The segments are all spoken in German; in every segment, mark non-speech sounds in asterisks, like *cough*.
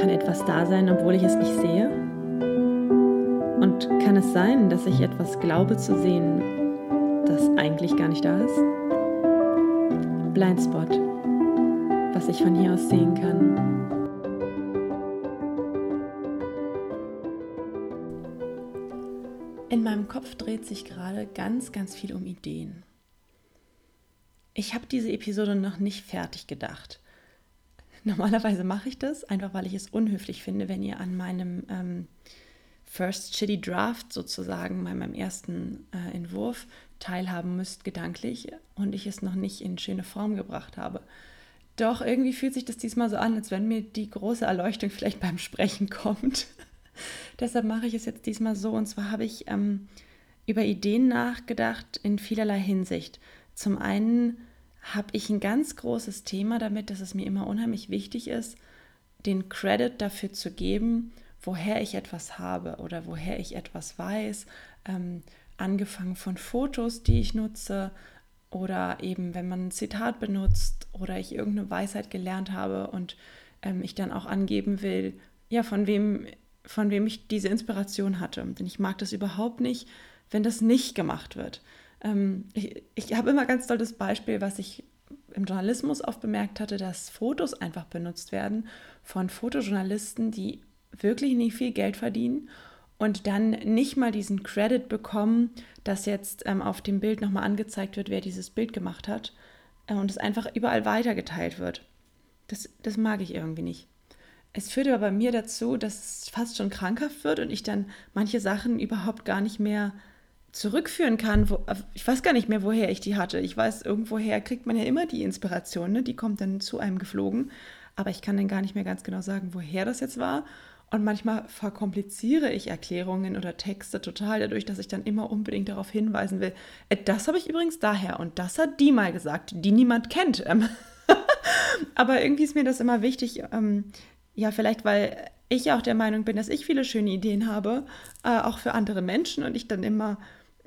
Kann etwas da sein, obwohl ich es nicht sehe? Und kann es sein, dass ich etwas glaube zu sehen, das eigentlich gar nicht da ist? Blindspot, was ich von hier aus sehen kann. In meinem Kopf dreht sich gerade ganz, ganz viel um Ideen. Ich habe diese Episode noch nicht fertig gedacht. *laughs* Normalerweise mache ich das, einfach weil ich es unhöflich finde, wenn ihr an meinem ähm, First Shitty Draft sozusagen, meinem ersten äh, Entwurf, teilhaben müsst gedanklich und ich es noch nicht in schöne Form gebracht habe. Doch irgendwie fühlt sich das diesmal so an, als wenn mir die große Erleuchtung *laughs* vielleicht beim Sprechen kommt. *laughs* Deshalb mache ich es jetzt diesmal so. Und zwar habe ich ähm, über Ideen nachgedacht in vielerlei Hinsicht. Zum einen habe ich ein ganz großes Thema damit, dass es mir immer unheimlich wichtig ist, den Credit dafür zu geben, woher ich etwas habe oder woher ich etwas weiß. Ähm, angefangen von Fotos, die ich nutze oder eben, wenn man ein Zitat benutzt oder ich irgendeine Weisheit gelernt habe und ähm, ich dann auch angeben will, ja, von wem, von wem ich diese Inspiration hatte. Denn ich mag das überhaupt nicht, wenn das nicht gemacht wird. Ähm, ich, ich habe immer ganz toll das Beispiel, was ich im Journalismus oft bemerkt hatte, dass Fotos einfach benutzt werden von Fotojournalisten, die wirklich nicht viel Geld verdienen und dann nicht mal diesen Credit bekommen, dass jetzt ähm, auf dem Bild nochmal angezeigt wird, wer dieses Bild gemacht hat äh, und es einfach überall weitergeteilt wird. Das, das mag ich irgendwie nicht. Es führt aber bei mir dazu, dass es fast schon krankhaft wird und ich dann manche Sachen überhaupt gar nicht mehr zurückführen kann. Wo, äh, ich weiß gar nicht mehr, woher ich die hatte. Ich weiß, irgendwoher kriegt man ja immer die Inspiration, ne? die kommt dann zu einem geflogen. Aber ich kann dann gar nicht mehr ganz genau sagen, woher das jetzt war. Und manchmal verkompliziere ich Erklärungen oder Texte total dadurch, dass ich dann immer unbedingt darauf hinweisen will. Äh, das habe ich übrigens daher und das hat die mal gesagt, die niemand kennt. Ähm, *laughs* aber irgendwie ist mir das immer wichtig, ähm, ja, vielleicht weil ich auch der Meinung bin, dass ich viele schöne Ideen habe, äh, auch für andere Menschen und ich dann immer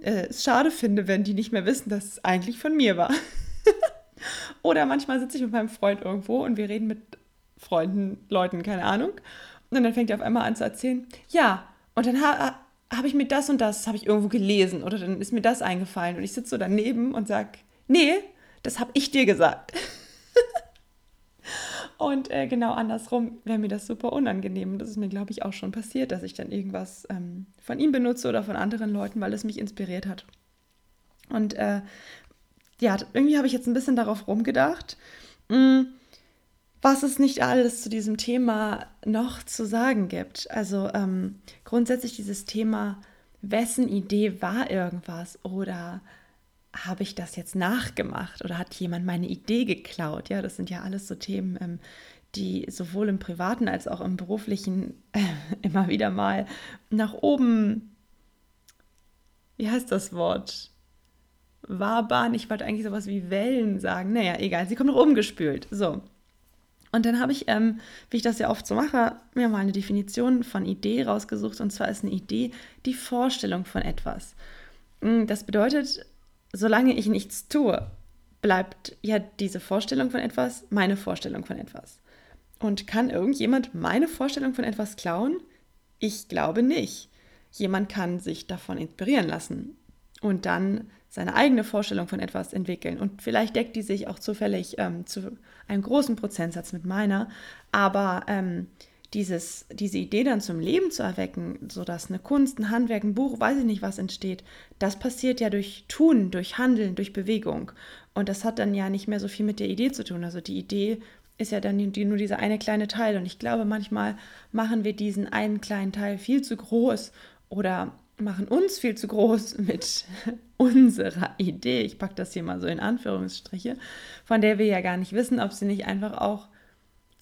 äh, es schade finde, wenn die nicht mehr wissen, dass es eigentlich von mir war. *laughs* Oder manchmal sitze ich mit meinem Freund irgendwo und wir reden mit Freunden, Leuten, keine Ahnung. Und dann fängt er auf einmal an zu erzählen, ja, und dann ha habe ich mir das und das, habe ich irgendwo gelesen oder dann ist mir das eingefallen und ich sitze so daneben und sage, nee, das habe ich dir gesagt. *laughs* Und äh, genau andersrum wäre mir das super unangenehm. Das ist mir, glaube ich, auch schon passiert, dass ich dann irgendwas ähm, von ihm benutze oder von anderen Leuten, weil es mich inspiriert hat. Und äh, ja, irgendwie habe ich jetzt ein bisschen darauf rumgedacht, mh, hm, was es nicht alles zu diesem Thema noch zu sagen gibt. Also ähm, grundsätzlich dieses Thema, wessen Idee war irgendwas oder habe ich das jetzt nachgemacht oder hat jemand meine Idee geklaut? Ja, das sind ja alles so Themen, ähm, die sowohl im privaten als auch im beruflichen äh, immer wieder mal nach oben, wie heißt das Wort? Wabern, ich wollte eigentlich sowas wie Wellen sagen. Naja, egal, sie kommt nach oben gespült. So. Und dann habe ich, ähm, wie ich das ja oft so mache, mir mal eine Definition von Idee rausgesucht. Und zwar ist eine Idee die Vorstellung von etwas. Hm, das bedeutet, solange ich nichts tue, bleibt ja diese Vorstellung von etwas meine Vorstellung von etwas. Und kann irgendjemand meine Vorstellung von etwas klauen? Ich glaube nicht. Jemand kann sich davon inspirieren lassen und dann seine eigene Vorstellung von etwas entwickeln. Und vielleicht deckt die sich auch zufällig ähm, zu einem großen Prozentsatz mit meiner. Aber ähm, dieses, diese Idee dann zum Leben zu erwecken, sodass eine Kunst, ein Handwerk, ein Buch, weiß ich nicht was entsteht, das passiert ja durch Tun, durch Handeln, durch Bewegung. Und das hat dann ja nicht mehr so viel mit der Idee zu tun. Also die Idee ist ja dann die, nur dieser eine kleine Teil. Und ich glaube, manchmal machen wir diesen einen kleinen Teil viel zu groß oder machen uns viel zu groß *laughs* mit unserer Idee. Ich packe das hier mal so in Anführungsstriche, von der wir ja gar nicht wissen, ob sie nicht einfach auch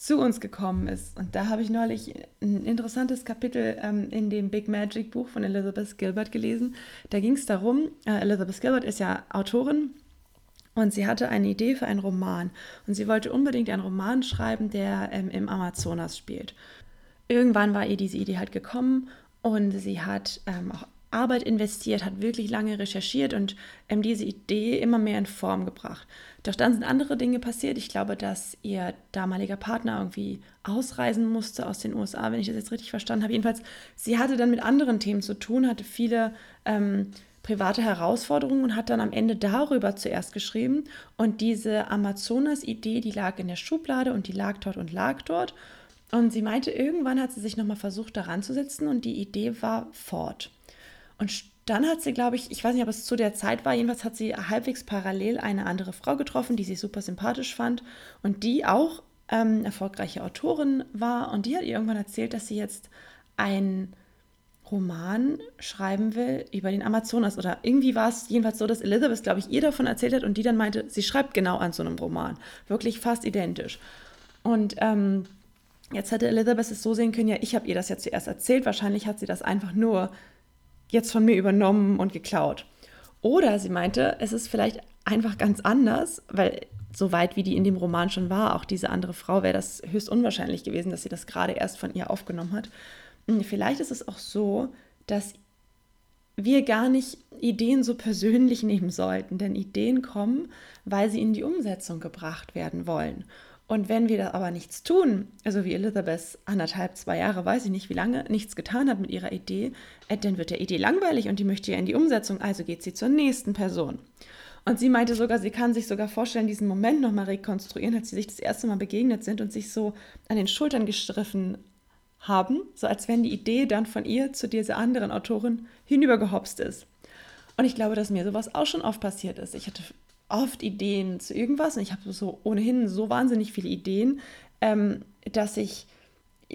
zu uns gekommen ist. Und da habe ich neulich ein interessantes Kapitel ähm, in dem Big Magic Buch von Elizabeth Gilbert gelesen. Da ging es darum, äh, Elizabeth Gilbert ist ja Autorin und sie hatte eine Idee für einen Roman. Und sie wollte unbedingt einen Roman schreiben, der ähm, im Amazonas spielt. Irgendwann war ihr diese Idee halt gekommen und sie hat ähm, auch Arbeit investiert, hat wirklich lange recherchiert und ähm, diese Idee immer mehr in Form gebracht. Doch dann sind andere Dinge passiert. Ich glaube, dass ihr damaliger Partner irgendwie ausreisen musste aus den USA, wenn ich das jetzt richtig verstanden habe. Jedenfalls, sie hatte dann mit anderen Themen zu tun, hatte viele ähm, private Herausforderungen und hat dann am Ende darüber zuerst geschrieben. Und diese Amazonas-Idee, die lag in der Schublade und die lag dort und lag dort. Und sie meinte, irgendwann hat sie sich nochmal versucht, daran zu setzen und die Idee war fort. Und dann hat sie, glaube ich, ich weiß nicht, ob es zu der Zeit war, jedenfalls hat sie halbwegs parallel eine andere Frau getroffen, die sie super sympathisch fand und die auch ähm, erfolgreiche Autorin war. Und die hat ihr irgendwann erzählt, dass sie jetzt ein Roman schreiben will über den Amazonas. Oder irgendwie war es jedenfalls so, dass Elizabeth, glaube ich, ihr davon erzählt hat und die dann meinte, sie schreibt genau an so einem Roman. Wirklich fast identisch. Und ähm, jetzt hätte Elizabeth es so sehen können, ja, ich habe ihr das ja zuerst erzählt. Wahrscheinlich hat sie das einfach nur jetzt von mir übernommen und geklaut. Oder sie meinte, es ist vielleicht einfach ganz anders, weil so weit wie die in dem Roman schon war, auch diese andere Frau, wäre das höchst unwahrscheinlich gewesen, dass sie das gerade erst von ihr aufgenommen hat. Hm, vielleicht ist es auch so, dass wir gar nicht Ideen so persönlich nehmen sollten, denn Ideen kommen, weil sie in die Umsetzung gebracht werden wollen. Und wenn wir da aber nichts tun, also wie Elizabeth anderthalb, zwei Jahre, weiß ich nicht wie lange, nichts getan hat mit ihrer Idee, äh, dann wird der Idee langweilig und die möchte ja in die Umsetzung, also geht sie zur nächsten Person. Und sie meinte sogar, sie kann sich sogar vorstellen, diesen Moment nochmal rekonstruieren, als sie sich das erste Mal begegnet sind und sich so an den Schultern gestriffen haben, so als wenn die Idee dann von ihr zu dieser anderen Autorin hinübergehopst ist. Und ich glaube, dass mir sowas auch schon oft passiert ist. Ich hatte oft Ideen zu irgendwas und ich habe so ohnehin so wahnsinnig viele Ideen, ähm, dass ich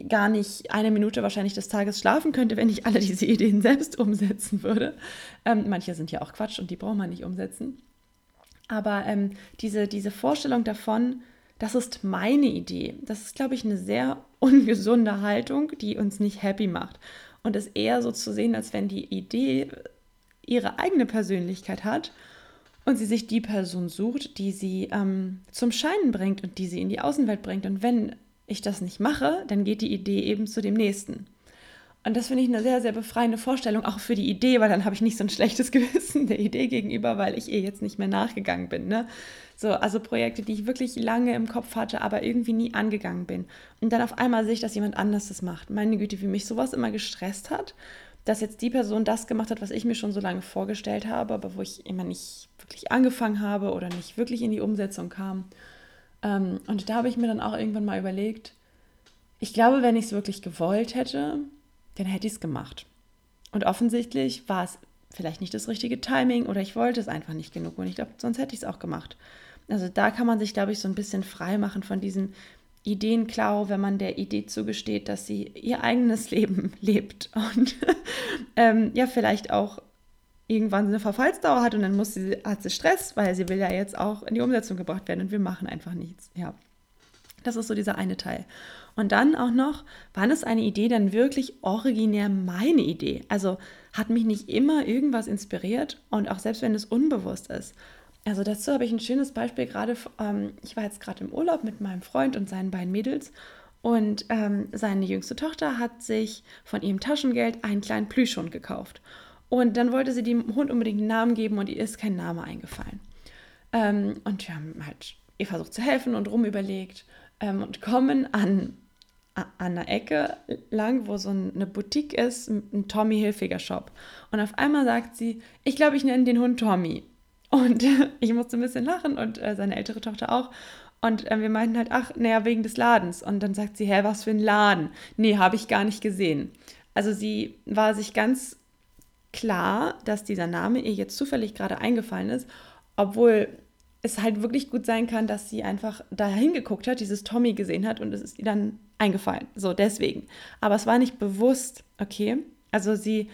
gar nicht eine Minute wahrscheinlich des Tages schlafen könnte, wenn ich alle diese Ideen selbst umsetzen würde. Ähm, manche sind ja auch Quatsch und die braucht man nicht umsetzen. Aber ähm, diese, diese Vorstellung davon, das ist meine Idee. Das ist, glaube ich, eine sehr ungesunde Haltung, die uns nicht happy macht. Und es eher so zu sehen, als wenn die Idee ihre eigene Persönlichkeit hat und sie sich die Person sucht, die sie ähm, zum Scheinen bringt und die sie in die Außenwelt bringt. Und wenn ich das nicht mache, dann geht die Idee eben zu dem nächsten. Und das finde ich eine sehr, sehr befreiende Vorstellung, auch für die Idee, weil dann habe ich nicht so ein schlechtes *laughs* Gewissen der Idee gegenüber, weil ich ihr jetzt nicht mehr nachgegangen bin. Ne? So, also Projekte, die ich wirklich lange im Kopf hatte, aber irgendwie nie angegangen bin. Und dann auf einmal sehe ich, dass jemand anders das macht. Meine Güte, wie mich sowas immer gestresst hat, dass jetzt die Person das gemacht hat, was ich mir schon so lange vorgestellt habe, aber wo ich immer nicht wirklich angefangen habe oder nicht wirklich in die Umsetzung kam. Ähm, und da habe ich mir dann auch irgendwann mal überlegt, ich glaube, wenn ich es wirklich gewollt hätte, dann hätte ich es gemacht. Und offensichtlich war es vielleicht nicht das richtige Timing oder ich wollte es einfach nicht genug und ich glaube, sonst hätte ich es auch gemacht. Also da kann man sich, glaube ich, so ein bisschen frei machen von diesem Ideenklau, wenn man der Idee zugesteht, dass sie ihr eigenes *laughs* Leben lebt und *laughs* ähm, ja, vielleicht auch irgendwann eine Verfallsdauer hat und dann muss sie, hat sie Stress, weil sie will ja jetzt auch in die Umsetzung gebracht werden und wir machen einfach nichts. Ja, das ist so dieser eine Teil. Und dann auch noch, wann ist eine Idee dann wirklich originär meine Idee? Also hat mich nicht immer irgendwas inspiriert und auch selbst wenn es unbewusst ist. Also dazu habe ich ein schönes Beispiel gerade. Ähm, ich war jetzt gerade im Urlaub mit meinem Freund und seinen beiden Mädels und ähm, seine jüngste Tochter hat sich von ihrem Taschengeld einen kleinen Plüschhund gekauft. Und dann wollte sie dem Hund unbedingt einen Namen geben und ihr ist kein Name eingefallen. Ähm, und wir haben halt ihr versucht zu helfen und rumüberlegt ähm, und kommen an an der Ecke lang, wo so eine Boutique ist, ein Tommy Hilfiger Shop. Und auf einmal sagt sie, ich glaube, ich nenne den Hund Tommy. Und *laughs* ich musste ein bisschen lachen und äh, seine ältere Tochter auch. Und äh, wir meinten halt, ach, naja, wegen des Ladens. Und dann sagt sie, hä, was für ein Laden? Nee, habe ich gar nicht gesehen. Also sie war sich ganz klar, dass dieser Name ihr jetzt zufällig gerade eingefallen ist, obwohl es halt wirklich gut sein kann, dass sie einfach da hingeguckt hat, dieses Tommy gesehen hat und es ist ihr dann eingefallen. So, deswegen. Aber es war nicht bewusst, okay? Also sie,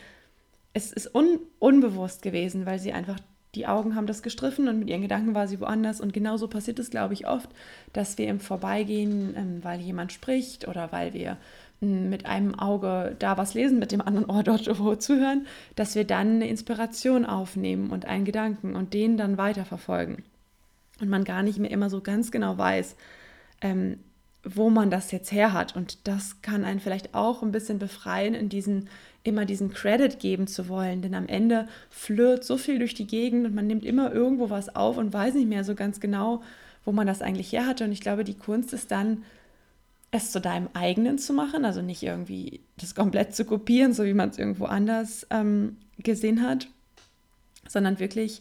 es ist un, unbewusst gewesen, weil sie einfach, die Augen haben das gestriffen und mit ihren Gedanken war sie woanders. Und genauso passiert es, glaube ich, oft, dass wir im Vorbeigehen, ähm, weil jemand spricht oder weil wir hm, mit einem Auge da was lesen, mit dem anderen Ohr dort wo zuhören, dass wir dann eine Inspiration aufnehmen und einen Gedanken und den dann weiterverfolgen und man gar nicht mehr immer so ganz genau weiß, ähm, wo man das jetzt her hat. Und das kann einen vielleicht auch ein bisschen befreien, in diesen, immer diesen Credit geben zu wollen. Denn am Ende flirt so viel durch die Gegend und man nimmt immer irgendwo was auf und weiß nicht mehr so ganz genau, wo man das eigentlich her hatte. Und ich glaube, die Kunst ist dann, es zu deinem eigenen zu machen, also nicht irgendwie das komplett zu kopieren, so wie man es irgendwo anders ähm, gesehen hat, sondern wirklich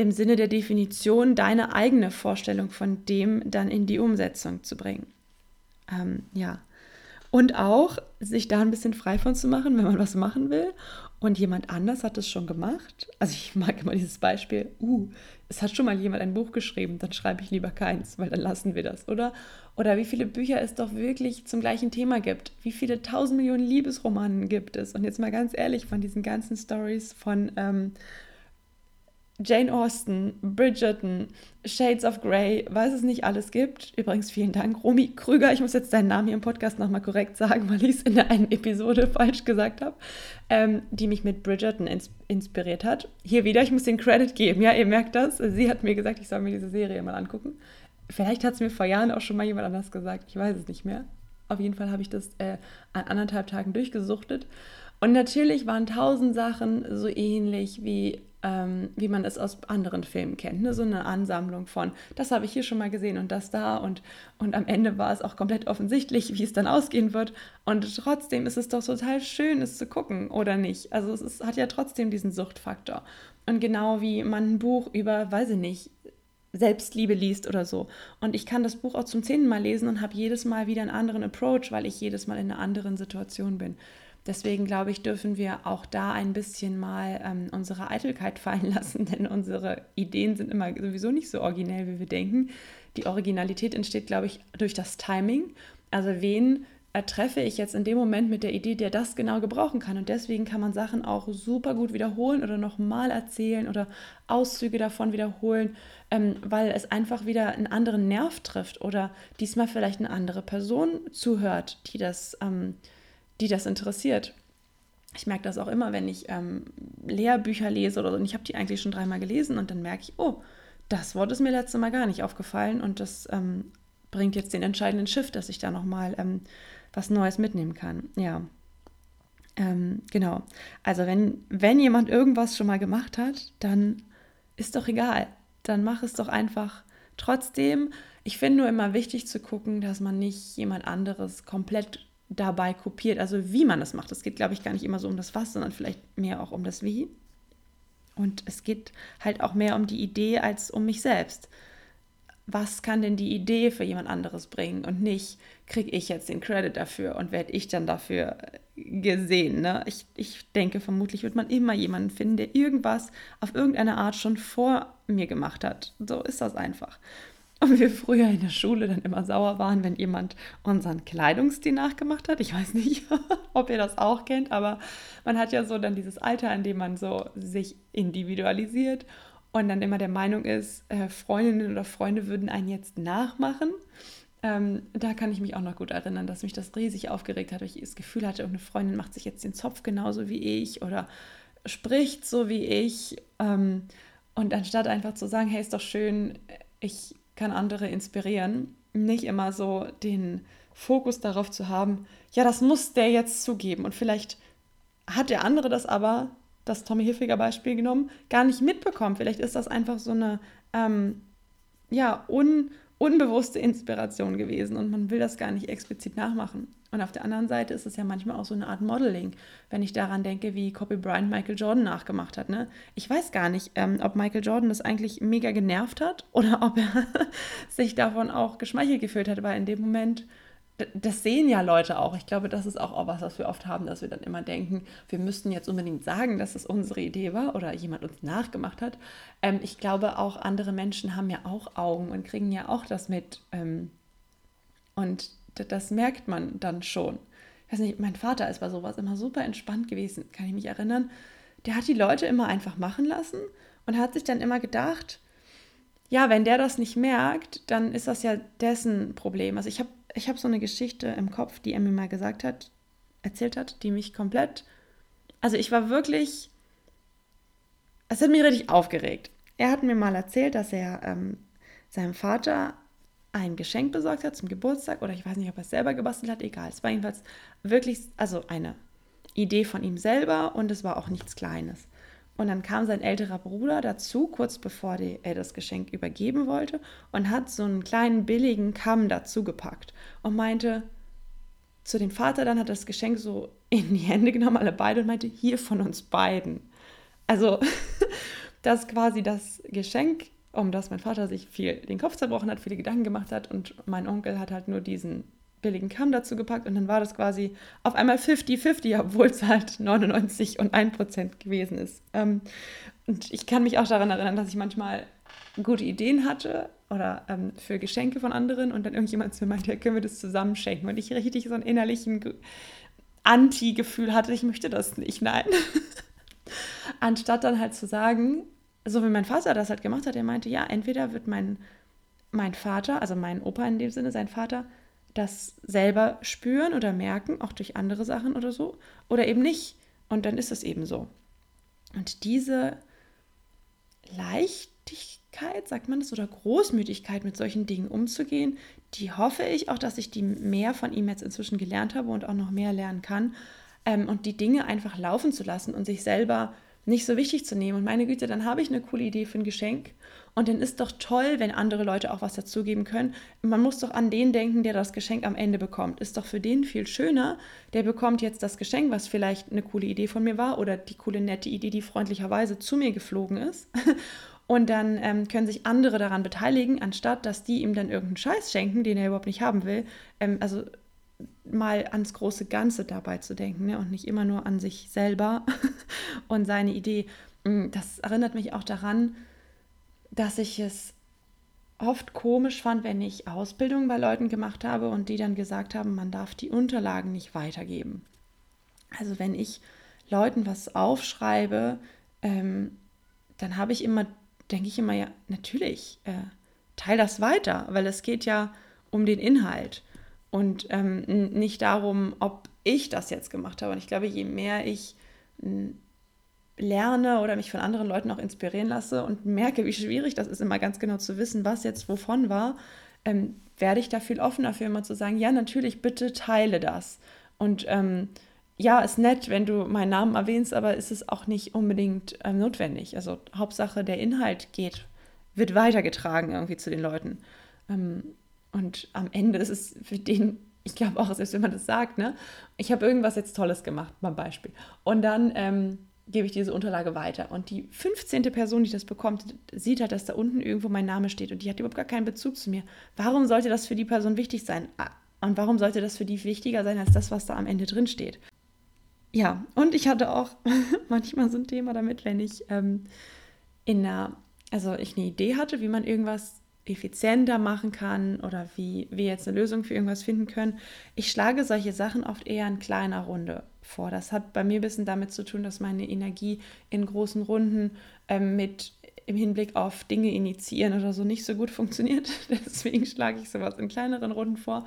im Sinne der Definition deine eigene Vorstellung von dem dann in die Umsetzung zu bringen. Ähm, ja. Und auch sich da ein bisschen frei von zu machen, wenn man was machen will. Und jemand anders hat es schon gemacht. Also ich mag immer dieses Beispiel, uh, es hat schon mal jemand ein Buch geschrieben, dann schreibe ich lieber keins, weil dann lassen wir das, oder? Oder wie viele Bücher es doch wirklich zum gleichen Thema gibt. Wie viele tausend Millionen Liebesromanen gibt es? Und jetzt mal ganz ehrlich, von diesen ganzen Stories von ähm, Jane Austen, Bridgerton, Shades of Grey, was es nicht alles gibt. Übrigens vielen Dank, Romy Krüger. Ich muss jetzt deinen Namen hier im Podcast nochmal korrekt sagen, weil ich es in der einen Episode *laughs* falsch gesagt habe, ähm, die mich mit Bridgerton ins inspiriert hat. Hier wieder, ich muss den Credit geben. Ja, ihr merkt das. Sie hat mir gesagt, ich soll mir diese Serie mal angucken. Vielleicht hat es mir vor Jahren auch schon mal jemand anders gesagt. Ich weiß es nicht mehr. Auf jeden Fall habe ich das äh, an anderthalb Tagen durchgesuchtet. Und natürlich waren tausend Sachen so ähnlich wie ähm, wie man es aus anderen Filmen kennt. Ne? So eine Ansammlung von, das habe ich hier schon mal gesehen und das da. Und, und am Ende war es auch komplett offensichtlich, wie es dann ausgehen wird. Und trotzdem ist es doch total schön, es zu gucken, oder nicht? Also es ist, hat ja trotzdem diesen Suchtfaktor. Und genau wie man ein Buch über, weiß ich nicht, Selbstliebe liest oder so. Und ich kann das Buch auch zum zehnten Mal lesen und habe jedes Mal wieder einen anderen Approach, weil ich jedes Mal in einer anderen Situation bin. Deswegen glaube ich, dürfen wir auch da ein bisschen mal ähm, unsere Eitelkeit *laughs* fallen lassen, denn unsere Ideen sind immer sowieso nicht so originell, wie wir denken. Die Originalität entsteht, glaube ich, durch das Timing. Also wen treffe ich jetzt in dem Moment mit der Idee, der das genau gebrauchen kann. Und deswegen kann man Sachen auch super gut wiederholen oder nochmal erzählen oder Auszüge davon wiederholen, ähm, weil es einfach wieder einen anderen Nerv trifft oder diesmal vielleicht eine andere Person zuhört, die das ähm, die das interessiert. Ich merke das auch immer, wenn ich ähm, Lehrbücher lese oder so, und ich habe die eigentlich schon dreimal gelesen und dann merke ich, oh, das Wort ist mir letztes Mal gar nicht aufgefallen und das ähm, bringt jetzt den entscheidenden Shift, dass ich da nochmal ähm, was Neues mitnehmen kann. Ja. Ähm, genau. Also wenn, wenn jemand irgendwas schon mal gemacht hat, dann ist doch egal. Dann mach es doch einfach trotzdem. Ich finde nur immer wichtig zu gucken, dass man nicht jemand anderes komplett dabei kopiert, also wie man das macht. Es geht, glaube ich, gar nicht immer so um das Was, sondern vielleicht mehr auch um das Wie. Und es geht halt auch mehr um die Idee als um mich selbst. Was kann denn die Idee für jemand anderes bringen und nicht, kriege ich jetzt den Credit dafür und werde ich dann dafür gesehen. Ne? Ich, ich denke, vermutlich wird man immer jemanden finden, der irgendwas auf irgendeine Art schon vor mir gemacht hat. So ist das einfach. Und wir früher in der Schule dann immer sauer waren, wenn jemand unseren Kleidungsstil nachgemacht hat. Ich weiß nicht, *laughs* ob ihr das auch kennt, aber man hat ja so dann dieses Alter, in dem man so sich individualisiert und dann immer der Meinung ist, äh, Freundinnen oder Freunde würden einen jetzt nachmachen. Ähm, da kann ich mich auch noch gut erinnern, dass mich das riesig aufgeregt hat, weil ich das Gefühl hatte, eine Freundin macht sich jetzt den Zopf genauso wie ich oder spricht so wie ich. Ähm, und anstatt einfach zu sagen, hey, ist doch schön, ich kann andere inspirieren, nicht immer so den Fokus darauf zu haben, ja, das muss der jetzt zugeben. Und vielleicht hat der andere das aber, das Tommy Hilfiger Beispiel genommen, gar nicht mitbekommen. Vielleicht ist das einfach so eine ähm, ja, un, unbewusste Inspiration gewesen und man will das gar nicht explizit nachmachen. Und auf der anderen Seite ist es ja manchmal auch so eine Art Modeling, wenn ich daran denke, wie Kobe Bryant Michael Jordan nachgemacht hat. Ne? Ich weiß gar nicht, ähm, ob Michael Jordan das eigentlich mega genervt hat *laughs* oder ob er *laughs* sich davon auch geschmeichelt gefühlt hat, weil in dem Moment, das sehen ja Leute auch. Ich glaube, das ist auch, auch was, was wir oft haben, dass wir dann immer denken, wir müssten jetzt unbedingt sagen, dass es unsere Idee war oder jemand uns nachgemacht hat. Ähm, ich glaube, auch andere Menschen haben ja auch Augen und kriegen ja auch das mit. Ähm, und das merkt man dann schon. Ich weiß nicht, mein Vater ist bei sowas immer super entspannt gewesen, kann ich mich erinnern. Der hat die Leute immer einfach machen lassen und hat sich dann immer gedacht, ja, wenn der das nicht merkt, dann ist das ja dessen Problem. Also ich habe ich hab so eine Geschichte im Kopf, die er mir mal gesagt hat, erzählt hat, die mich komplett, also ich war wirklich, es hat mich richtig aufgeregt. Er hat mir mal erzählt, dass er ähm, seinem Vater ein Geschenk besorgt hat zum Geburtstag oder ich weiß nicht, ob er es selber gebastelt hat, egal. Es war jedenfalls wirklich, also eine Idee von ihm selber und es war auch nichts Kleines. Und dann kam sein älterer Bruder dazu, kurz bevor die, er das Geschenk übergeben wollte, und hat so einen kleinen billigen Kamm dazu gepackt und meinte zu dem Vater, dann hat das Geschenk so in die Hände genommen, alle beide, und meinte, hier von uns beiden. Also, *laughs* dass quasi das Geschenk, um das mein Vater sich viel den Kopf zerbrochen hat, viele Gedanken gemacht hat, und mein Onkel hat halt nur diesen billigen Kamm dazu gepackt und dann war das quasi auf einmal 50-50, obwohl es halt 99 und 1 Prozent gewesen ist. Ähm, und ich kann mich auch daran erinnern, dass ich manchmal gute Ideen hatte oder ähm, für Geschenke von anderen und dann irgendjemand zu mir meinte, können wir das zusammen schenken? Und ich richtig so einen innerlichen Anti-Gefühl hatte, ich möchte das nicht, nein. *laughs* Anstatt dann halt zu sagen, so wie mein Vater das halt gemacht hat, er meinte, ja, entweder wird mein, mein Vater, also mein Opa in dem Sinne, sein Vater, das selber spüren oder merken, auch durch andere Sachen oder so, oder eben nicht. Und dann ist es eben so. Und diese Leichtigkeit, sagt man das, oder Großmütigkeit mit solchen Dingen umzugehen, die hoffe ich auch, dass ich die mehr von ihm jetzt inzwischen gelernt habe und auch noch mehr lernen kann. Ähm, und die Dinge einfach laufen zu lassen und sich selber nicht so wichtig zu nehmen. Und meine Güte, dann habe ich eine coole Idee für ein Geschenk und dann ist doch toll, wenn andere Leute auch was dazugeben können. Man muss doch an den denken, der das Geschenk am Ende bekommt. Ist doch für den viel schöner. Der bekommt jetzt das Geschenk, was vielleicht eine coole Idee von mir war oder die coole, nette Idee, die freundlicherweise zu mir geflogen ist. *laughs* Und dann ähm, können sich andere daran beteiligen, anstatt dass die ihm dann irgendeinen Scheiß schenken, den er überhaupt nicht haben will. Ähm, also mal ans große Ganze dabei zu denken ne? und nicht immer nur an sich selber *laughs* und seine Idee. Mm, das erinnert mich auch daran, dass ich es oft komisch fand, wenn ich Ausbildung bei Leuten gemacht habe und die dann gesagt haben, man darf die Unterlagen nicht weitergeben. Also wenn ich Leuten was aufschreibe, ähm, dann habe ich immer, denke ich immer, ja, natürlich, äh, teile das weiter, weil es geht ja um den Inhalt und ähm, nicht darum, ob ich das jetzt gemacht habe. Und ich glaube, je mehr ich lerne oder mich von anderen Leuten auch inspirieren lasse und merke, wie schwierig das ist, immer ganz genau zu wissen, was jetzt wovon war, ähm, werde ich da viel offener für immer zu sagen, ja, natürlich, bitte teile das. Und ähm, ja, ist nett, wenn du meinen Namen erwähnst, aber ist es auch nicht unbedingt ähm, notwendig. Also Hauptsache, der Inhalt geht, wird weitergetragen irgendwie zu den Leuten. Und am Ende ist es für den, ich glaube auch, selbst wenn man das sagt, ne, ich habe irgendwas jetzt Tolles gemacht, mal Beispiel. Und dann ähm, gebe ich diese Unterlage weiter. Und die 15. Person, die das bekommt, sieht halt, dass da unten irgendwo mein Name steht und die hat überhaupt gar keinen Bezug zu mir. Warum sollte das für die Person wichtig sein? Ah, und warum sollte das für die wichtiger sein als das, was da am Ende drin steht? Ja, und ich hatte auch *laughs* manchmal so ein Thema damit, wenn ich ähm, in einer, also ich eine Idee hatte, wie man irgendwas effizienter machen kann oder wie wir jetzt eine Lösung für irgendwas finden können. Ich schlage solche Sachen oft eher in kleiner Runde vor. Das hat bei mir ein bisschen damit zu tun, dass meine Energie in großen Runden ähm, mit im Hinblick auf Dinge initiieren oder so nicht so gut *laughs* funktioniert. Deswegen schlage ich sowas in kleineren Runden vor,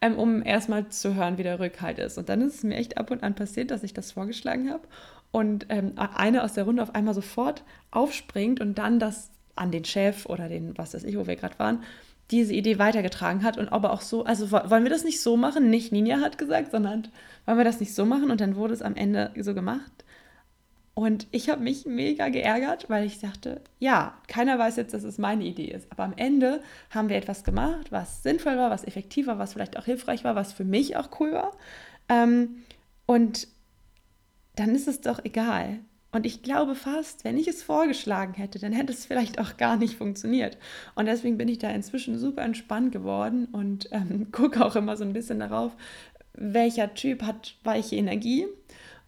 ähm, um erstmal zu hören, wie der Rückhalt ist. Und dann ist es mir echt ab und an passiert, dass ich das vorgeschlagen habe und ähm, eine aus der Runde auf einmal sofort aufspringt und dann das an den Chef oder den, was weiß ich, wo wir gerade waren, diese Idee weitergetragen hat und aber auch so, also wollen wir das nicht so machen? Nicht Ninja hat gesagt, sondern wollen wir das nicht so machen? Und dann wurde es am Ende so gemacht. Und ich habe mich mega geärgert, weil ich dachte, ja, keiner weiß jetzt, dass es meine Idee ist. Aber am Ende haben wir etwas gemacht, was sinnvoll war, was effektiv war, was vielleicht auch hilfreich war, was für mich auch cool war. Ähm, und dann ist es doch egal. Und ich glaube fast, wenn ich es vorgeschlagen hätte, dann hätte es vielleicht auch gar nicht funktioniert. Und deswegen bin ich da inzwischen super entspannt geworden und ähm, *laughs* gucke auch immer so ein bisschen darauf, welcher Typ hat weiche Energie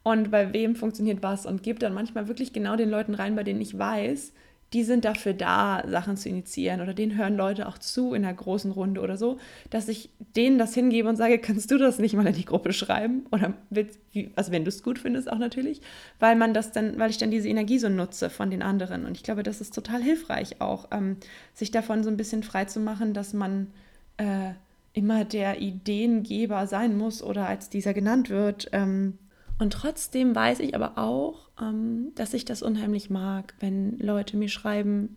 und bei wem funktioniert was und gebe dann manchmal wirklich genau den Leuten rein, bei denen ich weiß, die sind dafür da, Sachen zu initiieren oder denen hören Leute auch zu in einer großen Runde oder so, dass ich denen das hingebe und sage, kannst du das nicht mal in die Gruppe schreiben? Oder also wenn du es gut findest auch natürlich, weil man das dann, weil ich dann diese Energie so nutze von den anderen. Und ich glaube, das ist total hilfreich auch, ähm, sich davon so ein bisschen frei zu machen, dass man äh, immer der Ideengeber sein muss oder als dieser genannt wird. Ähm, und trotzdem weiß ich aber auch, ähm, dass ich das unheimlich mag, wenn Leute mir schreiben,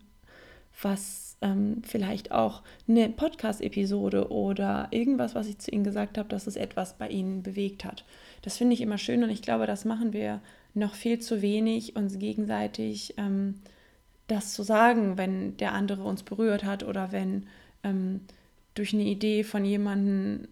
was ähm, vielleicht auch eine Podcast-Episode oder irgendwas, was ich zu ihnen gesagt habe, dass es etwas bei ihnen bewegt hat. Das finde ich immer schön und ich glaube, das machen wir noch viel zu wenig, uns gegenseitig ähm, das zu sagen, wenn der andere uns berührt hat oder wenn ähm, durch eine Idee von jemandem,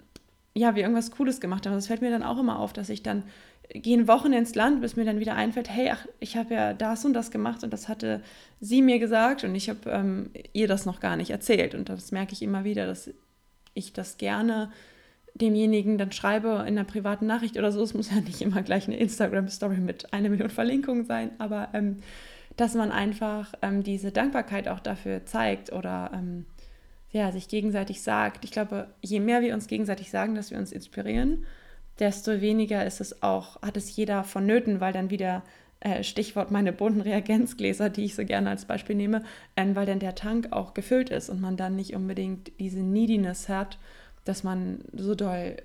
ja, wir irgendwas Cooles gemacht haben. Das fällt mir dann auch immer auf, dass ich dann gehen Wochen ins Land, bis mir dann wieder einfällt, hey, ach, ich habe ja das und das gemacht und das hatte sie mir gesagt und ich habe ähm, ihr das noch gar nicht erzählt. Und das merke ich immer wieder, dass ich das gerne demjenigen dann schreibe in einer privaten Nachricht oder so. Es muss ja nicht immer gleich eine Instagram-Story mit einer Million Verlinkungen sein, aber ähm, dass man einfach ähm, diese Dankbarkeit auch dafür zeigt oder ähm, ja, sich gegenseitig sagt. Ich glaube, je mehr wir uns gegenseitig sagen, dass wir uns inspirieren, desto weniger ist es auch, hat es jeder vonnöten, weil dann wieder äh, Stichwort meine bunten Reagenzgläser, die ich so gerne als Beispiel nehme, äh, weil dann der Tank auch gefüllt ist und man dann nicht unbedingt diese Neediness hat, dass man so doll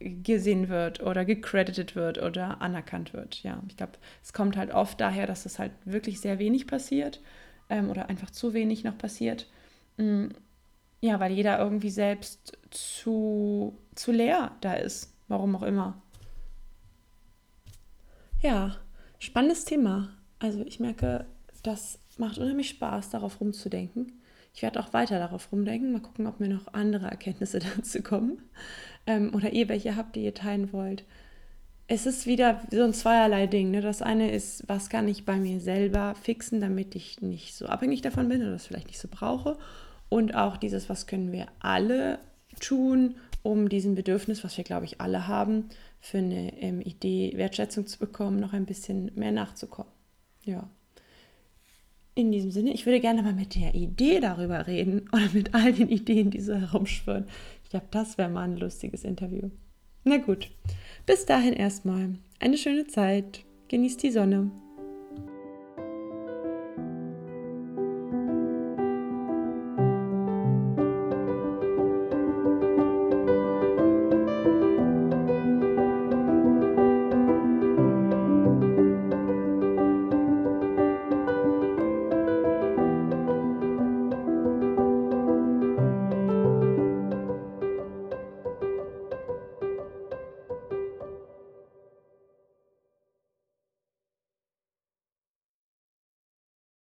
gesehen wird oder gecredited wird oder anerkannt wird. Ja, ich glaube, es kommt halt oft daher, dass es halt wirklich sehr wenig passiert ähm, oder einfach zu wenig noch passiert. Mm, ja, weil jeder irgendwie selbst zu, zu leer da ist, warum auch immer. Ja, spannendes Thema. Also ich merke, das macht unheimlich Spaß, darauf rumzudenken. Ich werde auch weiter darauf rumdenken. Mal gucken, ob mir noch andere Erkenntnisse *laughs* dazu kommen. Ähm, oder ihr welche habt, die ihr teilen wollt. Es ist wieder so ein zweierlei Ding. Ne? Das eine ist, was kann ich bei mir selber fixen, damit ich nicht so abhängig davon bin oder das vielleicht nicht so brauche. Und auch dieses, was können wir alle tun, um diesem Bedürfnis, was wir, glaube ich, alle haben, für eine ähm, Idee Wertschätzung zu bekommen, noch ein bisschen mehr nachzukommen. Ja in diesem Sinne, ich würde gerne mal mit der Idee darüber reden *laughs* oder mit all den Ideen, die so herumschwirren. Ich glaube, das wäre mal ein lustiges Interview. Na gut, bis dahin erstmal. Eine schöne Zeit. Genießt die Sonne.